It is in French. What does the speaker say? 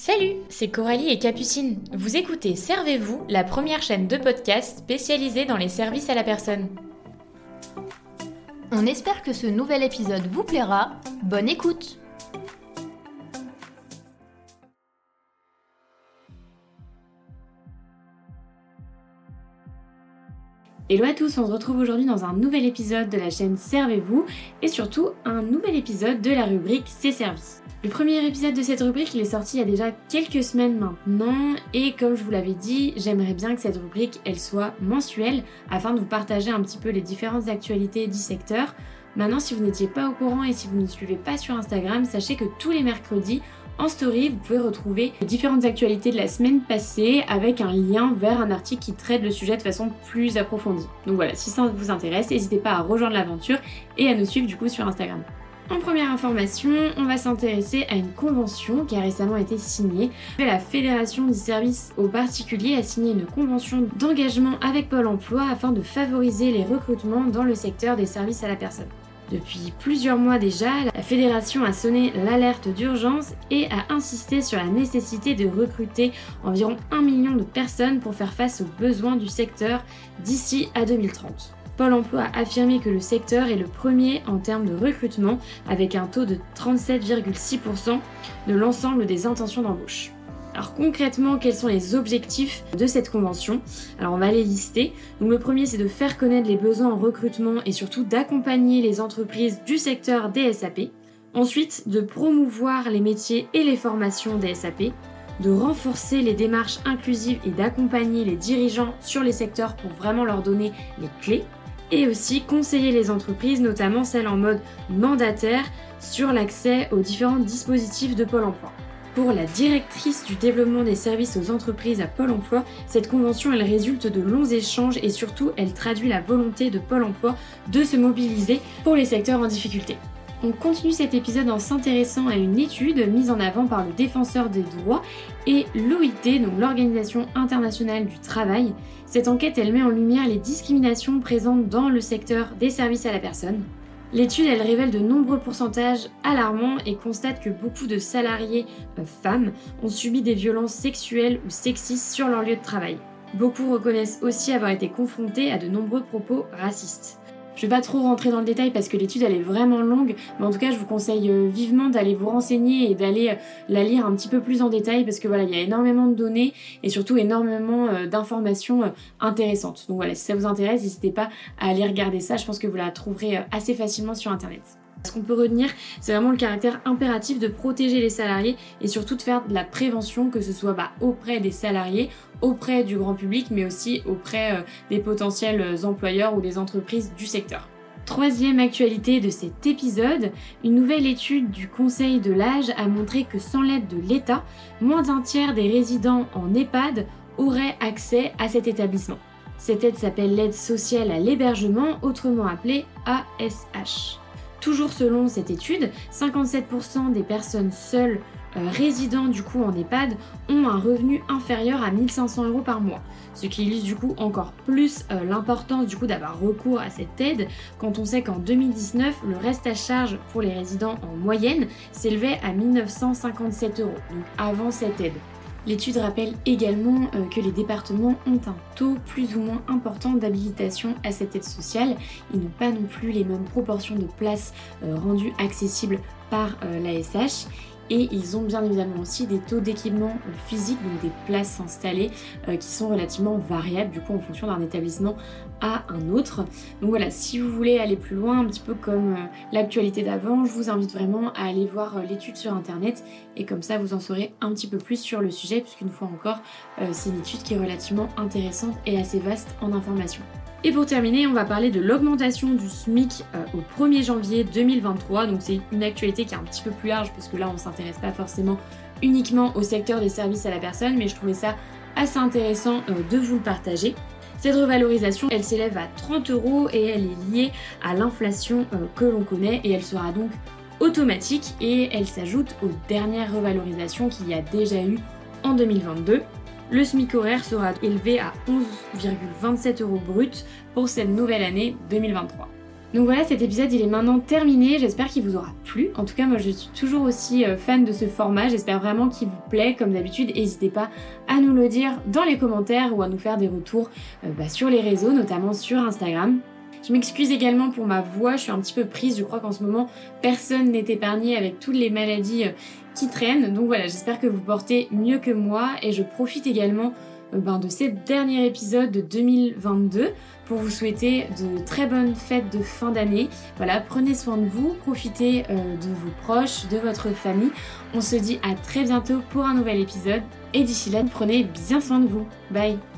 Salut, c'est Coralie et Capucine. Vous écoutez Servez-vous, la première chaîne de podcast spécialisée dans les services à la personne. On espère que ce nouvel épisode vous plaira. Bonne écoute Hello à tous, on se retrouve aujourd'hui dans un nouvel épisode de la chaîne Servez-vous et surtout un nouvel épisode de la rubrique C'est services. Le premier épisode de cette rubrique, il est sorti il y a déjà quelques semaines maintenant et comme je vous l'avais dit, j'aimerais bien que cette rubrique, elle soit mensuelle afin de vous partager un petit peu les différentes actualités du secteur. Maintenant, si vous n'étiez pas au courant et si vous ne suivez pas sur Instagram, sachez que tous les mercredis, en story, vous pouvez retrouver différentes actualités de la semaine passée avec un lien vers un article qui traite le sujet de façon plus approfondie. Donc voilà, si ça vous intéresse, n'hésitez pas à rejoindre l'aventure et à nous suivre du coup sur Instagram. En première information, on va s'intéresser à une convention qui a récemment été signée. La Fédération du service aux particuliers a signé une convention d'engagement avec Pôle Emploi afin de favoriser les recrutements dans le secteur des services à la personne. Depuis plusieurs mois déjà, la fédération a sonné l'alerte d'urgence et a insisté sur la nécessité de recruter environ 1 million de personnes pour faire face aux besoins du secteur d'ici à 2030. Pôle Emploi a affirmé que le secteur est le premier en termes de recrutement avec un taux de 37,6% de l'ensemble des intentions d'embauche. Alors concrètement, quels sont les objectifs de cette convention? Alors on va les lister. Donc le premier, c'est de faire connaître les besoins en recrutement et surtout d'accompagner les entreprises du secteur des SAP. Ensuite, de promouvoir les métiers et les formations des SAP de renforcer les démarches inclusives et d'accompagner les dirigeants sur les secteurs pour vraiment leur donner les clés et aussi conseiller les entreprises, notamment celles en mode mandataire, sur l'accès aux différents dispositifs de Pôle Emploi. Pour la directrice du développement des services aux entreprises à Pôle Emploi, cette convention elle résulte de longs échanges et surtout elle traduit la volonté de Pôle Emploi de se mobiliser pour les secteurs en difficulté. On continue cet épisode en s'intéressant à une étude mise en avant par le défenseur des droits et l'OIT, donc l'Organisation internationale du travail. Cette enquête, elle met en lumière les discriminations présentes dans le secteur des services à la personne. L'étude, elle révèle de nombreux pourcentages alarmants et constate que beaucoup de salariés euh, femmes ont subi des violences sexuelles ou sexistes sur leur lieu de travail. Beaucoup reconnaissent aussi avoir été confrontés à de nombreux propos racistes. Je vais pas trop rentrer dans le détail parce que l'étude elle est vraiment longue, mais en tout cas je vous conseille euh, vivement d'aller vous renseigner et d'aller euh, la lire un petit peu plus en détail parce que voilà, il y a énormément de données et surtout énormément euh, d'informations intéressantes. Donc voilà, si ça vous intéresse, n'hésitez pas à aller regarder ça, je pense que vous la trouverez assez facilement sur internet. Ce qu'on peut retenir, c'est vraiment le caractère impératif de protéger les salariés et surtout de faire de la prévention, que ce soit bah, auprès des salariés, auprès du grand public, mais aussi auprès euh, des potentiels employeurs ou des entreprises du secteur. Troisième actualité de cet épisode, une nouvelle étude du Conseil de l'âge a montré que sans l'aide de l'État, moins d'un tiers des résidents en EHPAD auraient accès à cet établissement. Cette aide s'appelle l'aide sociale à l'hébergement, autrement appelée ASH. Toujours selon cette étude, 57% des personnes seules euh, résidant du coup en EHPAD ont un revenu inférieur à 1500 euros par mois. Ce qui illustre du coup encore plus euh, l'importance du coup d'avoir recours à cette aide quand on sait qu'en 2019 le reste à charge pour les résidents en moyenne s'élevait à 1957 euros, donc avant cette aide. L'étude rappelle également euh, que les départements ont un taux plus ou moins important d'habilitation à cette aide sociale. Ils n'ont pas non plus les mêmes proportions de places euh, rendues accessibles par euh, l'ASH et ils ont bien évidemment aussi des taux d'équipement physique, donc des places installées qui sont relativement variables du coup en fonction d'un établissement à un autre. Donc voilà, si vous voulez aller plus loin, un petit peu comme l'actualité d'avant, je vous invite vraiment à aller voir l'étude sur internet et comme ça vous en saurez un petit peu plus sur le sujet puisqu'une fois encore euh, c'est une étude qui est relativement intéressante et assez vaste en information. Et pour terminer, on va parler de l'augmentation du SMIC euh, au 1er janvier 2023. Donc c'est une actualité qui est un petit peu plus large parce que là on ne s'intéresse pas forcément uniquement au secteur des services à la personne, mais je trouvais ça assez intéressant euh, de vous le partager. Cette revalorisation, elle s'élève à 30 euros et elle est liée à l'inflation que l'on connaît et elle sera donc automatique et elle s'ajoute aux dernières revalorisations qu'il y a déjà eu en 2022. Le SMIC horaire sera élevé à 11,27 euros brut pour cette nouvelle année 2023. Donc voilà, cet épisode il est maintenant terminé, j'espère qu'il vous aura plu. En tout cas, moi je suis toujours aussi euh, fan de ce format, j'espère vraiment qu'il vous plaît. Comme d'habitude, n'hésitez pas à nous le dire dans les commentaires ou à nous faire des retours euh, bah, sur les réseaux, notamment sur Instagram. Je m'excuse également pour ma voix, je suis un petit peu prise, je crois qu'en ce moment personne n'est épargné avec toutes les maladies euh, qui traînent. Donc voilà, j'espère que vous portez mieux que moi et je profite également ben, de ces derniers épisodes de 2022 pour vous souhaiter de très bonnes fêtes de fin d'année. Voilà, prenez soin de vous, profitez euh, de vos proches, de votre famille. On se dit à très bientôt pour un nouvel épisode et d'ici là, prenez bien soin de vous. Bye